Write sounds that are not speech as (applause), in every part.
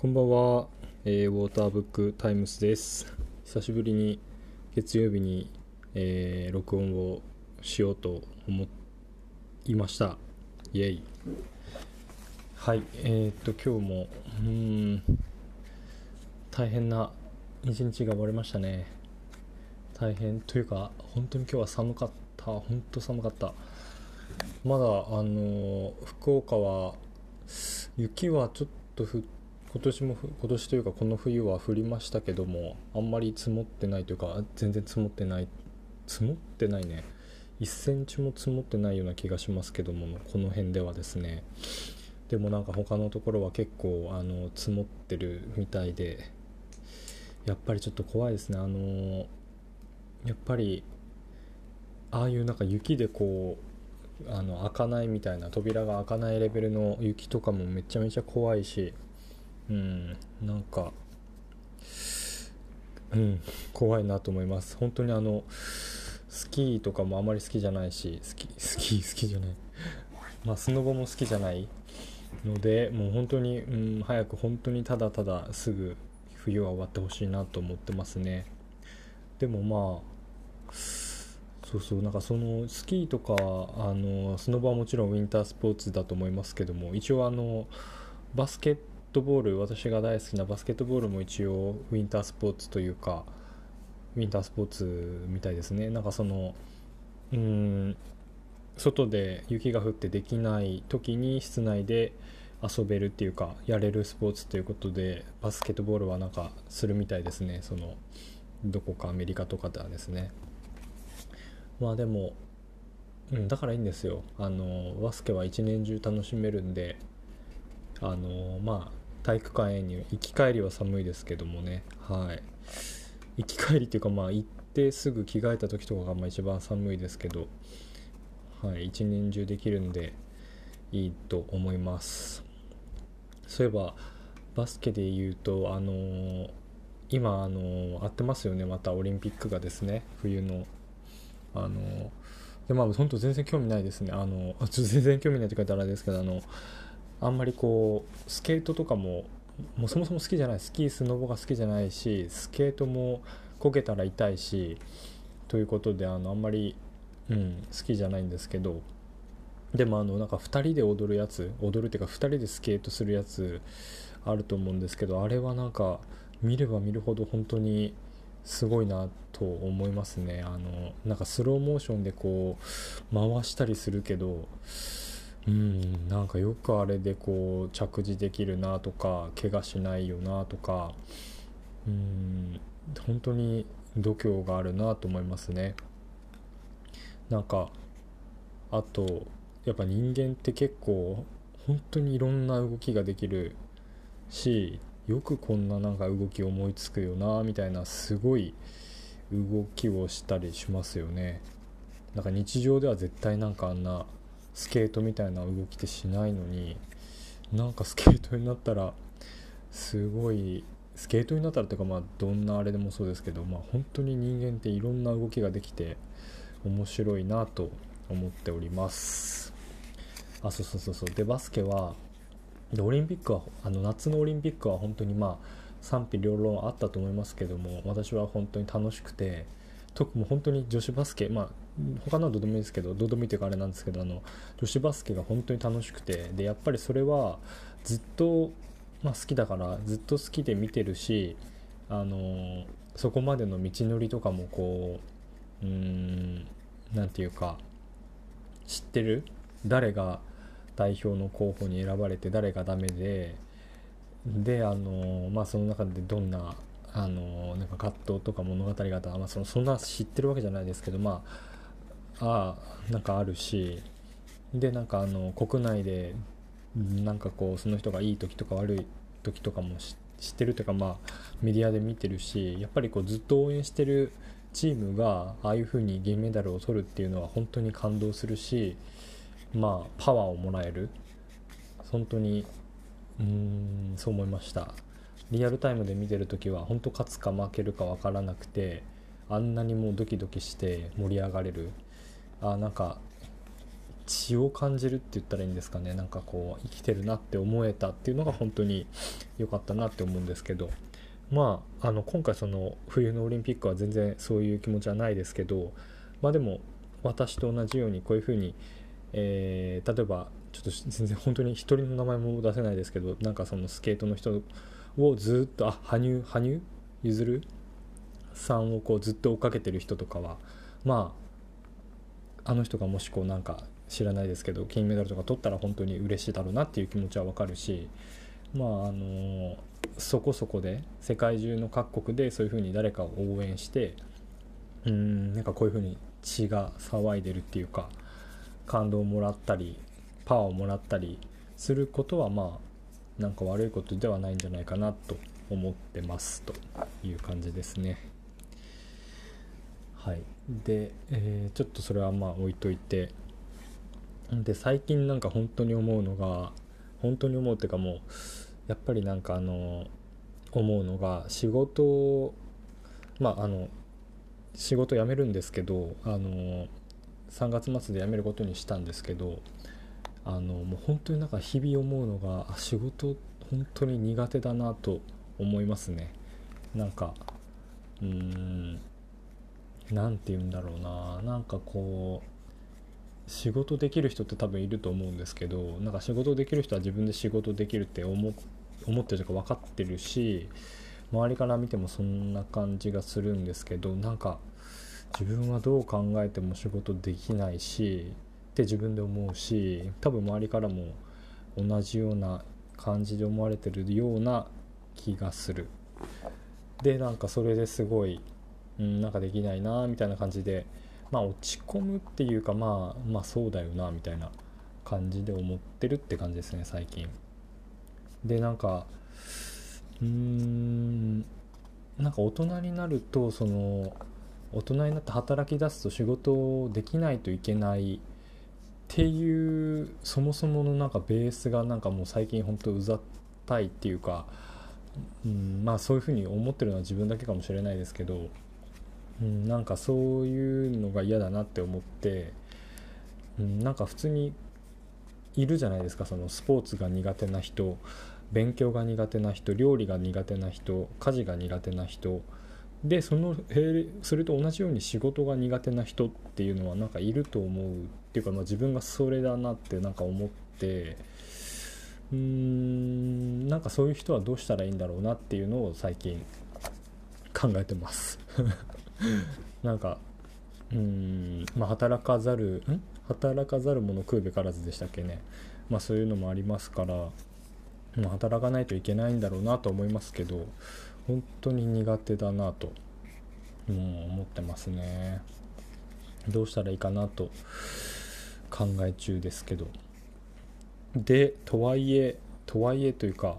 こんばんは、えーウォーターブックタイムスです。久しぶりに月曜日に、えー録音をしようと思いました。イエイ。はい。えー、っと今日もうん大変な一日が終わりましたね。大変というか本当に今日は寒かった。本当寒かった。まだあの福岡は雪はちょっと降今年も今年というかこの冬は降りましたけどもあんまり積もってないというか全然積もってない積もってないね。1センチも積もってないような気がしますけどもこの辺ではですね。でもなんか他のところは結構あの積もってるみたいでやっぱりちょっと怖いですね。あのやっぱりああいうなんか雪でこうあの開かないみたいな扉が開かないレベルの雪とかもめちゃめちゃ怖いしうんなんかうん怖いなと思います。本当にあのスキーとかもあまり好きじゃないしスキスキー好きじゃない。まあスノボも好きじゃないのでもう本当に、うん、早く本当にただただすぐ冬は終わってほしいなと思ってますね。でもまあそうそうなんかそのスキーとかあのスノボはもちろんウィンタースポーツだと思いますけども一応あのバスケットボール私が大好きなバスケットボールも一応ウィンタースポーツというかウィンタースポーツみたいですね。なんかそのうん外で雪が降ってできない時に室内で遊べるっていうかやれるスポーツということでバスケットボールはなんかするみたいですね。そのどこかアメリカとかではですね。まあでも、うん、だからいいんですよ。あのバスケは一年中楽しめるんであのまあ体育館へに行き帰りは寒いですけどもね。はい。行き帰りっていうかまあ行ってすぐ着替えた時とかがまあ一番寒いですけど。はい。一年中できるんでいいと思います。そういえばバスケで言うとあの今あの会ってますよねまたオリンピックがですね。冬の。あのでまあ本当全然興味ないですね。あの (laughs) 全然興味ないって書いてあれですけどあのあんまりこうスケートとかももうそもそも好きじゃない。スキースノボが好きじゃないしスケートもこけたら痛いしということであのあんまり、うん、好きじゃないんですけどでもあのなんか2人で踊るやつ踊るっていうか2人でスケートするやつあると思うんですけどあれはなんか見れば見るほど本当にすごいなと思いますね。あのなんかスローモーションでこう回したりするけどうんなんかよくあれでこう着地できるなとか怪我しないよなとかうん本当に度胸があるなと思いますね。なんかあとやっぱ人間って結構本当にいろんな動きができるしよくこんななんか動き思いつくよなみたいなすごい動きをしたりしますよね。なんか日常では絶対なんかあんなスケートみたいな動きってしないのになんかスケートになったらすごいスケートになったらというかまあどんなあれでもそうですけどまあ本当に人間っていろんな動きができて面白いなと思っております。あそうそうそうそう。でバスケはでオリンピックはあの夏のオリンピックは本当にまあ賛否両論あったと思いますけども私は本当に楽しくて特に本当に女子バスケまあ他のはどうでもいいですけどどうでもいいというかあれなんですけどあの女子バスケが本当に楽しくてでやっぱりそれはずっと、まあ、好きだからずっと好きで見てるしあのそこまでの道のりとかもこううんなんていうか知ってる？誰が代表の候補に選ばれて誰がダメでであのまあその中でどんなあのなんか葛藤とか物語が、まあ、そのそんな知ってるわけじゃないですけどまああなんかあるしでなんかあの国内でなんかこうその人がいい時とか悪い時とかも知ってるというかまあメディアで見てるしやっぱりこうずっと応援してるチームがああいう風に銀メダルを取るっていうのは本当に感動するしまあパワーをもらえる。本当にうーんそう思いました。リアルタイムで見てる時は本当勝つか負けるか分からなくてあんなにもうドキドキして盛り上がれる。あなんか血を感じるって言ったらいいんですかね。なんかこう生きてるなって思えたっていうのが本当に良かったなって思うんですけど。まああの今回その冬のオリンピックは全然そういう気持ちはないですけどまあでも私と同じようにこういうふうに、えー、例えばちょっと全然本当に一人の名前も出せないですけどなんかそのスケートの人をずっとあ羽生羽生結弦さんをこうずっと追っかけてる人とかはまああの人がもしこうなんか知らないですけど金メダルとか取ったら本当に嬉しいだろうなっていう気持ちはわかるしまああのそこそこで世界中の各国でそういうふうに誰かを応援してうんなんかこういうふうに血が騒いでるっていうか感動をもらったりパワーをもらったりすることはまあなんか悪いことではないんじゃないかなと思ってますという感じですね。はい、で、えー、ちょっとそれはまあ置いといて。で最近なんか本当に思うのが本当に思うっていうかもうやっぱりなんかあの思うのが仕事まああの仕事辞めるんですけどあの3月末で辞めることにしたんですけどあのもう本当になんか日々思うのが仕事本当に苦手だなと思いますね。なんかうーん。何て言うんだろうな。なんかこう仕事できる人って多分いると思うんですけどなんか仕事できる人は自分で仕事できるって思ってるとか分かってるし周りから見てもそんな感じがするんですけどなんか自分はどう考えても仕事できないしって自分で思うし多分周りからも同じような感じで思われてるような気がする。でなんかそれですごい、うん、なんかできないなみたいな感じでまあ落ち込むっていうかまあまあそうだよなみたいな感じで思ってるって感じですね最近。でなんかうーんなんか大人になるとその大人になって働き出すと仕事をできないといけないっていうそもそものなんかベースがなんかもう最近本当うざったいっていうか、うん、まあそういうふうに思ってるのは自分だけかもしれないですけど、うん、なんかそういうのが嫌だなって思って、うん、なんか普通にいるじゃないですかそのスポーツが苦手な人勉強が苦手な人料理が苦手な人家事が苦手な人。でそのそれと同じように仕事が苦手な人っていうのはなんかいると思うっていうか、まあ、自分がそれだなってなんか思ってうーんなんかそういう人はどうしたらいいんだろうなっていうのを最近考えてます。なんかうんまあ働かざるん？働かざる者食うべからずでしたっけね。まあそういうのもありますから、まあ、働かないといけないんだろうなと思いますけど本当に苦手だなともう思ってますね。どうしたらいいかなと考え中ですけど。でとはいえとはいえというか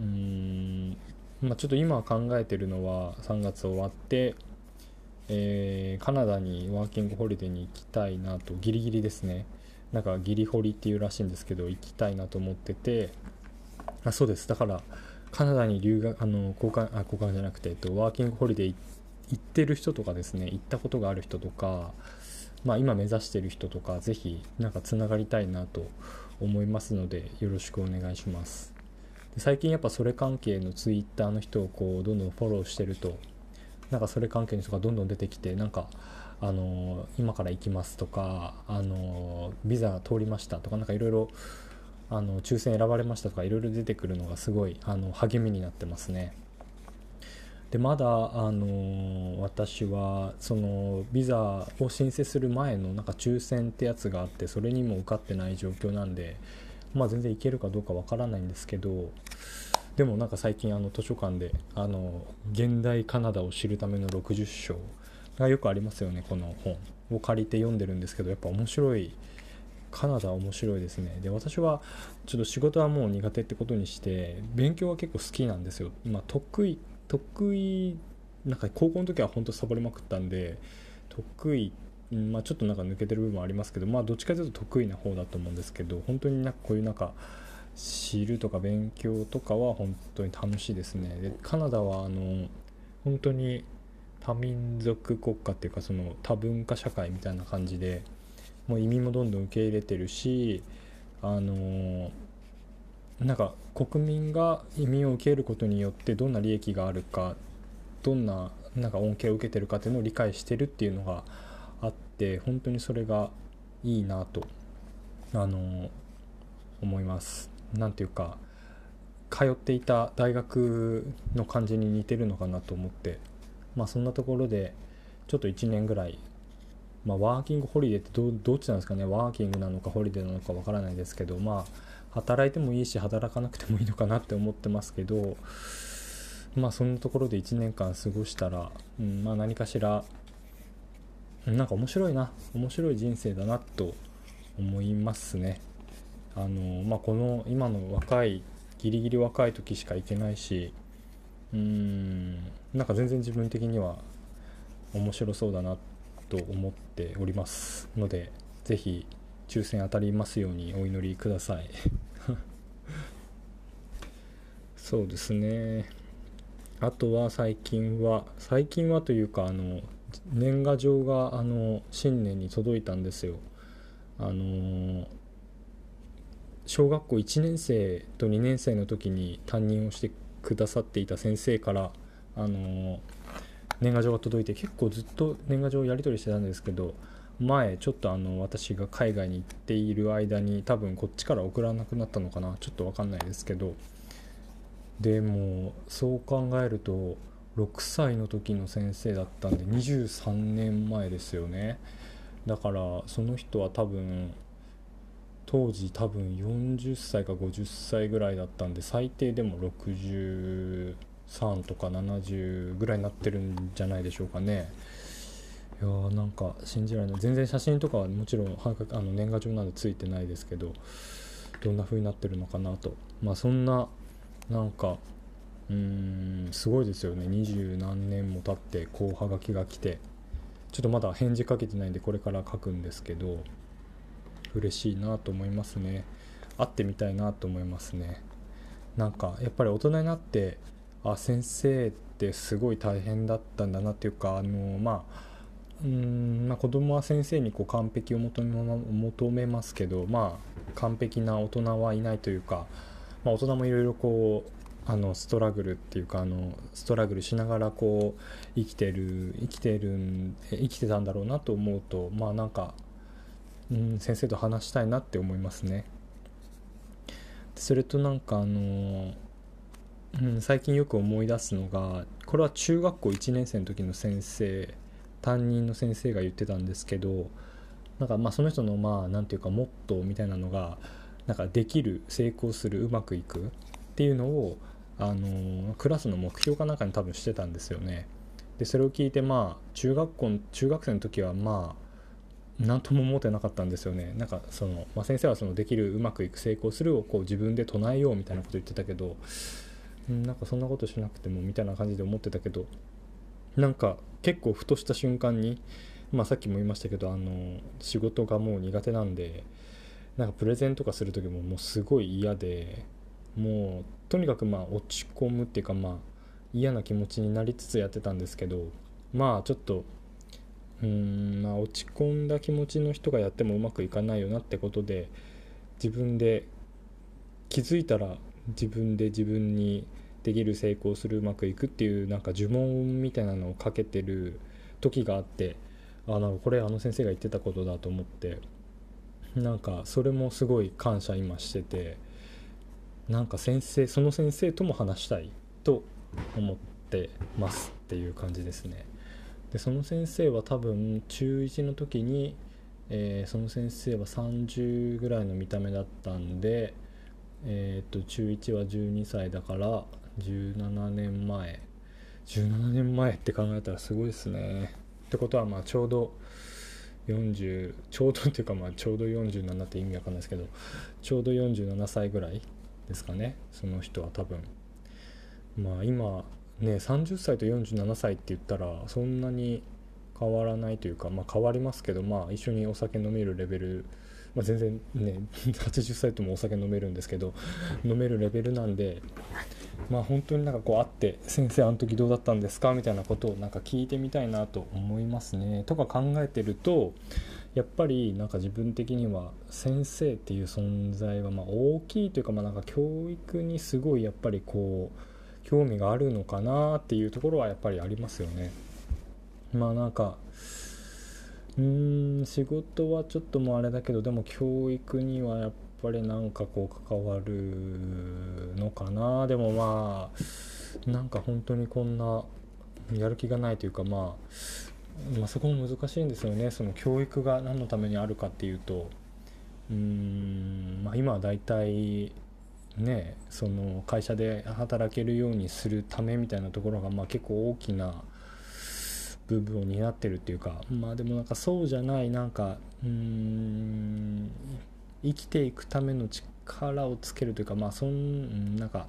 うーんまあ、ちょっと今考えてるのは3月終わって、えー、カナダにワーキングホリデーに行きたいなとギリギリですね。なんかギリホリっていうらしいんですけど行きたいなと思ってて。あそうです。だからカナダに留学あの交換あ交換じゃなくて、えっと、ワーキングホリデー行ってる人とかですね行ったことがある人とか、まあ、今目指してる人とかぜひなんかつながりたいなと思いますのでよろしくお願いします。最近やっぱそれ関係のツイッターの人をこうどんどんフォローしてるとなんかそれ関係の人がどんどん出てきてなんかあの今から行きますとかあのビザ通りましたとかなんかいろいろあの抽選選ばれましたとかいろいろ出てくるのがすごいあの励みになってますね。でまだあの私はそのビザを申請する前のなんか抽選ってやつがあってそれにも受かってない状況なんで、まあ、全然いけるかどうかわからないんですけどでもなんか最近あの図書館であの現代カナダを知るための60章がよくありますよねこの本を借りて読んでるんですけどやっぱ面白い。カナダ面白いですね。で私はちょっと仕事はもう苦手ってことにして勉強は結構好きなんですよ。今得意得意なんか高校の時は本当サボりまくったんで得意まあ、ちょっとなんか抜けてる部分もありますけど、まあ、どっちかというと得意な方だと思うんですけど本当になんかこういうなんか知るとか勉強とかは本当に楽しいですね。でカナダはあの本当に多民族国家っていうかその多文化社会みたいな感じでもう移民もどんどん受け入れてるしあのなんか国民が移民を受けることによってどんな利益があるかどんななんか恩恵を受けてるかっていうのを理解してるっていうのがあって本当にそれがいいなとあの思います。なんていうか通っていた大学の感じに似てるのかなと思って。まあそんなところでちょっと1年ぐらいまあ、ワーキングホリデーってどどっちなんですかね。ワーキングなのかホリデーなのかわからないですけどまあ働いてもいいし働かなくてもいいのかなって思ってますけどまあそんなところで1年間過ごしたら、うんまあ、何かしらなんか面白いな。面白い人生だなと思いますね。あのまあこの今の若いギリギリ若い時しか行けないしうーんなんか全然自分的には面白そうだなと思っておりますので是非抽選当たりますようにお祈りください。(laughs) そうですね。あとは最近は最近はというかあの年賀状があの新年に届いたんですよ。あの小学校1年生と2年生の時に担任をしてくださっていた先生からあの年賀状が届いて結構ずっと年賀状をやり取りしてたんですけど前ちょっとあの私が海外に行っている間に多分こっちから送らなくなったのかなちょっと分かんないですけど。でもそう考えると6歳の時の先生だったんで23年前ですよね。だからその人は多分当時多分40歳か50歳ぐらいだったんで最低でも63とか70ぐらいになってるんじゃないでしょうかね。いやーなんか信じられない。全然写真とかはもちろんあの年賀状なんでついてないですけどどんな風になってるのかなと。まあそんななんかうーんすごいですよね。二十何年も経ってこうはがきが来て。ちょっとまだ返事かけてないんでこれから書くんですけど。嬉しいなと思いますね。会ってみたいなと思いますね。なんかやっぱり大人になってあ先生ってすごい大変だったんだなっていうかあのまあうんまあ、子供は先生にこう完璧を求め求めますけど、まあ、完璧な大人はいないというか、まあ、大人もいろいろこうあのストラグルっていうかあのストラグルしながらこう生きてる生きてる生きてたんだろうなと思うとまあなんか、うん、先生と話したいなって思いますね。それとなんかあの、うん、最近よく思い出すのがこれは中学校1年生の時の先生担任の先生が言ってたんですけどなんかまあその人のまあ何て言うかモットーみたいなのがなんかできる成功するうまくいくっていうのをあのクラスの目標かなんかに多分してたんですよね。でそれを聞いてまあ中学校中学生の時はまあ何とも思ってなかったんですよね。なんかその、まあ、先生はそのできるうまくいく成功するをこう自分で唱えようみたいなこと言ってたけどなんかそんなことしなくてもみたいな感じで思ってたけどなんか結構ふとした瞬間に、まあ、さっきも言いましたけどあの仕事がもう苦手なんでなんかプレゼンとかする時ももうすごい嫌でもうとにかくまあ落ち込むっていうかまあ嫌な気持ちになりつつやってたんですけどまあちょっとうんまあ落ち込んだ気持ちの人がやってもうまくいかないよなってことで自分で気づいたら自分で自分にできる成功するうまくいくっていうなんか呪文みたいなのをかけてる時があってあなんこれあの先生が言ってたことだと思ってなんかそれもすごい感謝今しててなんか先生その先生とも話したいと思ってますっていう感じですね。でその先生は多分中1の時に、えー、その先生は30ぐらいの見た目だったんでえー、と中1は12歳だから17年前。17年前って考えたらすごいですね。ってことはまあちょうど40ちょうどっていうかまあちょうど47って意味わかんないですけどちょうど47歳ぐらいですかね。その人は多分。まあ今ね30歳と47歳って言ったらそんなに変わらないというかまあ変わりますけどまあ一緒にお酒飲めるレベルまあ、全然ね (laughs) 80歳ともお酒飲めるんですけど飲めるレベルなんでまあ本当になんかこう会って「先生あの時どうだったんですか?」みたいなことをなんか聞いてみたいなと思いますね。とか考えてるとやっぱりなんか自分的には先生っていう存在はま大きいというかまあなんか教育にすごいやっぱりこう興味があるのかなっていうところはやっぱりありますよね。まあなんかうん仕事はちょっともうあれだけどでも教育にはやっぱりなんかこう関わるのかなでもまあなんか本当にこんなやる気がないというかまあ、まあ、そこも難しいんですよねその教育が何のためにあるかっていうとうん、まあ、今は大体ねその会社で働けるようにするためみたいなところがまあ結構大きな部分を担ってるっていうかまあでもなんかそうじゃないなんかうん生きていくための力をつけるというかまあそんなんか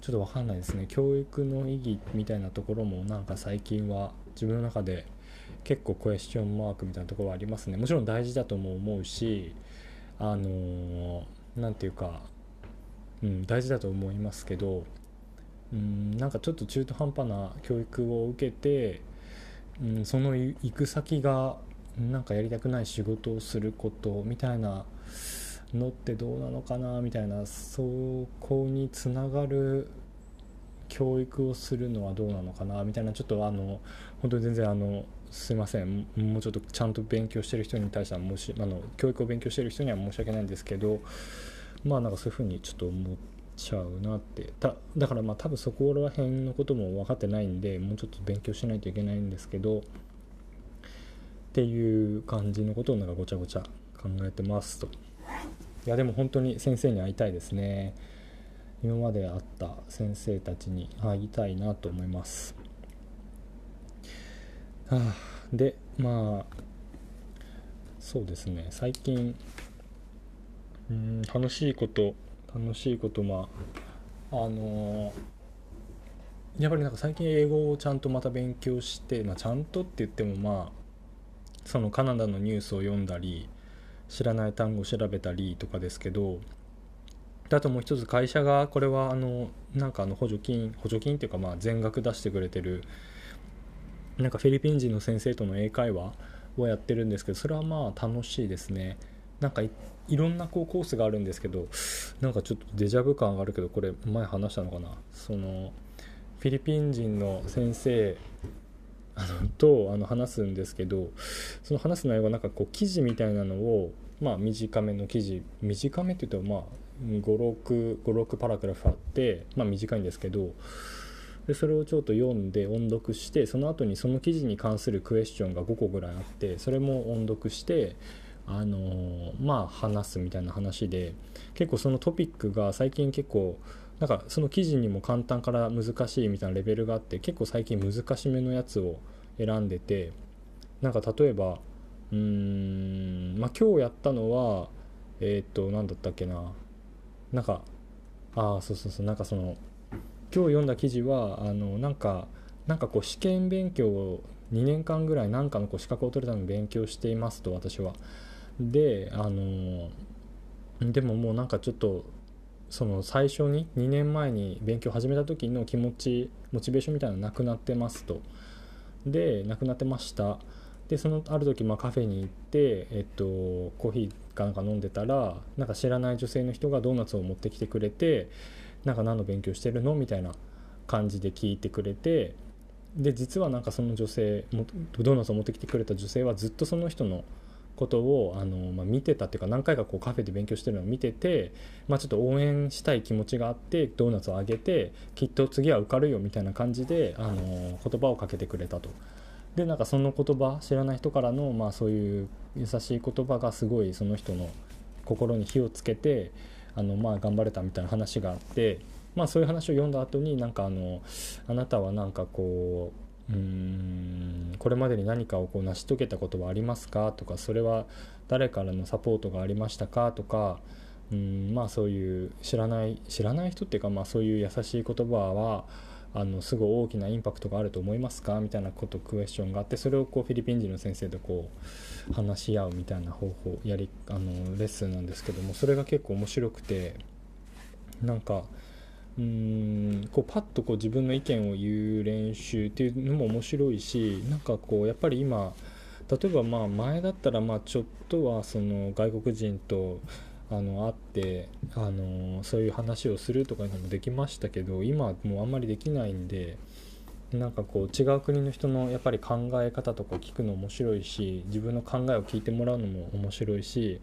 ちょっと分かんないですね。教育の意義みたいなところもなんか最近は自分の中で結構クエスチョンマークみたいなところはありますね。もちろん大事だとも思うしあの何て言うか、うん、大事だと思いますけどうんなんかちょっと中途半端な教育を受けて、うん、その行く先がなんかやりたくない仕事をすることみたいなのってどうなのかなみたいなそこにつながる教育をするのはどうなのかなみたいなちょっとあの本当に全然あのすいませんもうちょっとちゃんと勉強してる人に対しては申しあの教育を勉強してる人には申し訳ないんですけどまあなんかそういうふうにちょっと思っちゃうなって。だだからまあ多分そこら辺のことも分かってないんでもうちょっと勉強しないといけないんですけどっていう感じのことをなんかごちゃごちゃ考えてますと。いやでも本当に先生に会いたいですね。今まで会った先生たちに会いたいなと思います。はあでまあそうですね。最近うん楽しいこと楽しいことまああのー、やっぱりなんか最近英語をちゃんとまた勉強して、まあ、ちゃんとって言ってもまあそのカナダのニュースを読んだり知らない単語を調べたりとかですけどあともう一つ会社がこれはあのなんかあの補助金補助金っていうかまあ全額出してくれてるなんかフィリピン人の先生との英会話をやってるんですけどそれはまあ楽しいですね。なんかいろんなこうコースがあるんですけどなんかちょっとデジャブ感があるけどこれ前話したのかな？そのフィリピン人の先生あのとあの話すんですけどその話す内容がなんかこう記事みたいなのを、まあ、短めの記事短めって言うとまあ56パラグラフあって、まあ、短いんですけどでそれをちょっと読んで音読してその後にその記事に関するクエスチョンが5個ぐらいあってそれも音読してあの、まあ話すみたいな話で結構そのトピックが最近結構なんかその記事にも簡単から難しいみたいなレベルがあって結構最近難しめのやつを選んでてなんか例えばうーんまあ今日やったのはえっ、と何だったっけななんかああそうそうそうなんかその今日読んだ記事はあのなんかなんかこう試験勉強を2年間ぐらい何かのこう資格を取るために勉強していますと私は。であのでももうなんかちょっとその最初に2年前に勉強始めた時の気持ちモチベーションみたいなのなくなってますと。でなくなってました。でそのある時まあカフェに行って、えっと、コーヒーかなんか飲んでたらなんか知らない女性の人がドーナツを持ってきてくれてなんか何の勉強してるのみたいな感じで聞いてくれてで実はなんかその女性ドーナツを持ってきてくれた女性はずっとその人のことをあの、まあ、見てたっていうか何回かこうカフェで勉強してるのを見てて、まあ、ちょっと応援したい気持ちがあってドーナツをあげてきっと次は受かるよみたいな感じであの言葉をかけてくれたと。でなんかその言葉知らない人からの、まあ、そういう優しい言葉がすごいその人の心に火をつけてあの、まあ、頑張れたみたいな話があって、まあ、そういう話を読んだ後になんかあのあなたはなんかこううん。これまでに何かをこう成し遂げたことはありますか？とかそれは誰からのサポートがありましたか？とかうん。まあそういう知らない知らない人っていうかまあそういう優しい言葉はあのすごい大きなインパクトがあると思いますか？みたいなことクエスチョンがあってそれをこうフィリピン人の先生とこう話し合うみたいな方法やりあのレッスンなんですけどもそれが結構面白くてなんかうんこうパッとこう自分の意見を言う練習っていうのも面白いしなんかこうやっぱり今例えばまあ前だったらまあちょっとはその外国人とあの会ってあのそういう話をするとかいうのもできましたけど今はもうあんまりできないんでなんかこう違う国の人のやっぱり考え方とか聞くの面白いし自分の考えを聞いてもらうのも面白いし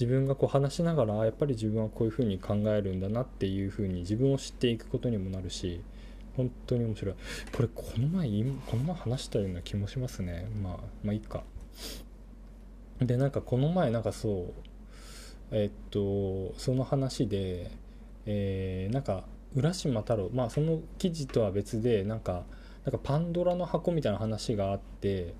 自分がこう話しながらやっぱり自分はこういうふうに考えるんだなっていうふうに自分を知っていくことにもなるし本当に面白い。これこの前この前話したような気もしますね。まあまあいいか。でなんかこの前なんかそうえっとその話で、えー、なんか浦島太郎まあその記事とは別でなんかなんかパンドラの箱みたいな話があって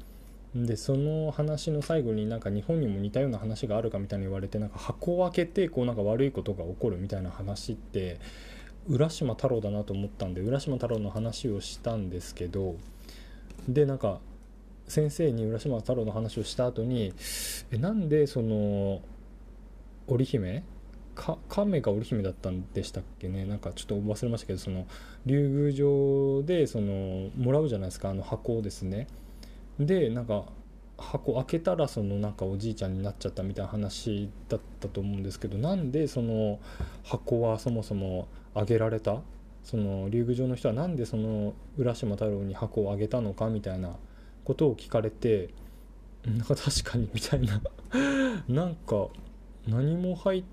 でその話の最後になんか日本にも似たような話があるかみたいに言われてなんか箱を開けてこうなんか悪いことが起こるみたいな話って浦島太郎だなと思ったんで浦島太郎の話をしたんですけどでなんか先生に浦島太郎の話をした後にえなんでその織姫？か亀が織姫だったんでしたっけね？なんかちょっと忘れましたけどその竜宮城でそのもらうじゃないですかあの箱をですね。でなんか箱開けたらそのなんかおじいちゃんになっちゃったみたいな話だったと思うんですけどなんでその箱はそもそもあげられた？その竜宮城の人は何でその浦島太郎に箱をあげたのかみたいなことを聞かれてなんか確かにみたいな。(laughs) なんか何も入っ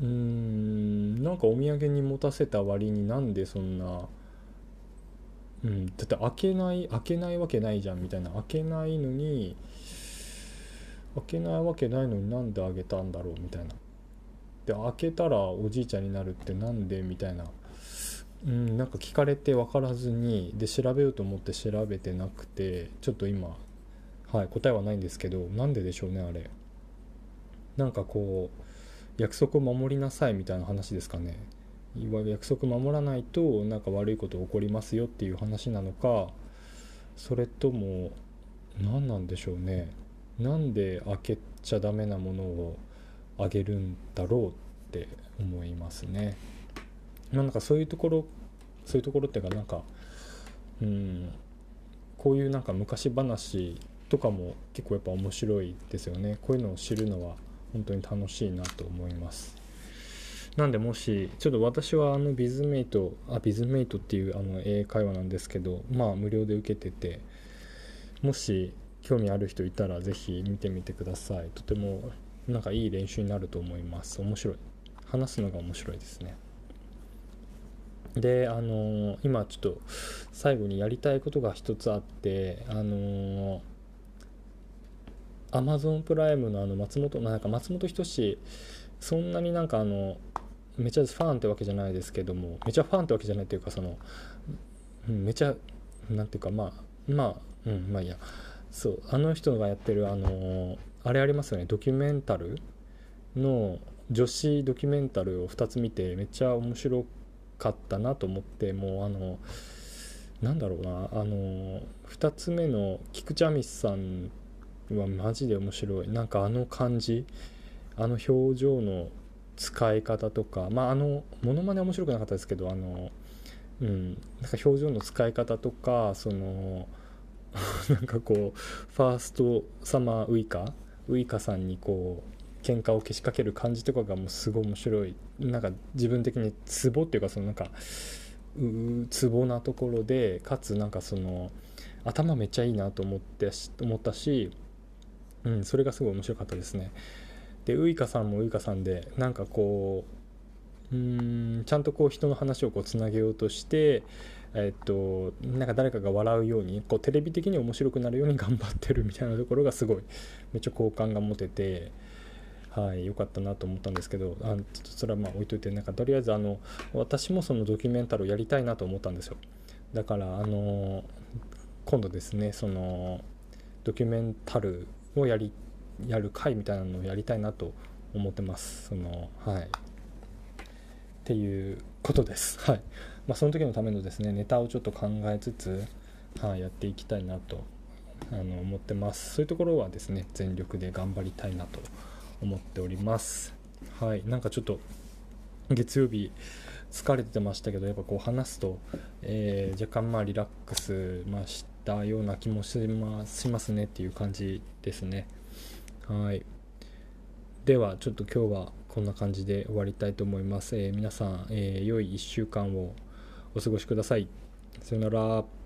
うんなんかお土産に持たせた割になんでそんなうん。だって開けない開けないわけないじゃんみたいな。開けないのに開けないわけないのになんであげたんだろうみたいな。で開けたらおじいちゃんになるってなんでみたいな。うんなんか聞かれて分からずにで調べようと思って調べてなくてちょっと今はい答えはないんですけどなんででしょうねあれ。なんかこう約束を守りなさいみたいな話ですかね。約束守らないとなんか悪いこと起こりますよっていう話なのかそれとも何なんでしょうね。なんで開けちゃダメなものをあげるんだろうって思いますね。なんかそういうところそういうところっていうかなんかうんこういうなんか昔話とかも結構やっぱ面白いですよね。こういうのを知るのは本当に楽しいなと思います。なんでもしちょっと私はあのビズメイトあビズメイトっていうあの英会話なんですけどまあ無料で受けててもし興味ある人いたら是非見てみてください。とてもなんかいい練習になると思います。面白い。話すのが面白いですね。であのー、今ちょっと最後にやりたいことが一つあってあのーアマゾンプライムのあの松本なんか松本人志そんなになんかあのめちゃファンってわけじゃないですけどもめちゃファンってわけじゃないっていうかその、めちゃなんていうかまあまあうんまあいいや。そうあの人がやってるあのあれありますよねドキュメンタルの女子ドキュメンタルを2つ見てめっちゃ面白かったなと思ってもうあのなんだろうなあの2つ目の菊池亜美さんはマジで面白い。なんかあの感じあの表情の使い方とかまああのモノマネ面白くなかったですけどあのうんなんか表情の使い方とかその (laughs) なんかこうファーストサマーウイカウイカさんにこう喧嘩をけしかける感じとかがもうすごい面白い。なんか自分的にツボっていうかそのなんかうツボなところでかつなんかその頭めっちゃいいなと思って思ったしうん、それがすごい面白かったですね。でウイカさんもウイカさんでなんかこううんちゃんとこう人の話をこうつなげようとしてえっとなんか誰かが笑うようにこうテレビ的に面白くなるように頑張ってるみたいなところがすごいめっちゃ好感が持ててはい良かったなと思ったんですけどあちょっとそれはまあ置いといてなんかとりあえずあの私もそのドキュメンタルをやりたいなと思ったんですよ。だからあの今度ですねそのドキュメンタルをやりやる会みたいなのをやりたいなと思ってます。そのはい。っていうことです。(laughs) はい。まあ、その時のためのですねネタをちょっと考えつつ、はい、やっていきたいなとあの思ってます。そういうところはですね全力で頑張りたいなと思っております。はい。なんかちょっと月曜日疲れてましたけどやっぱこう話すと、えー、若干まあリラックス、ま、したような気もしましますねっていう感じですね。はい。ではちょっと今日はこんな感じで終わりたいと思います、えー、皆さん、えー、良い1週間をお過ごしください。さよなら。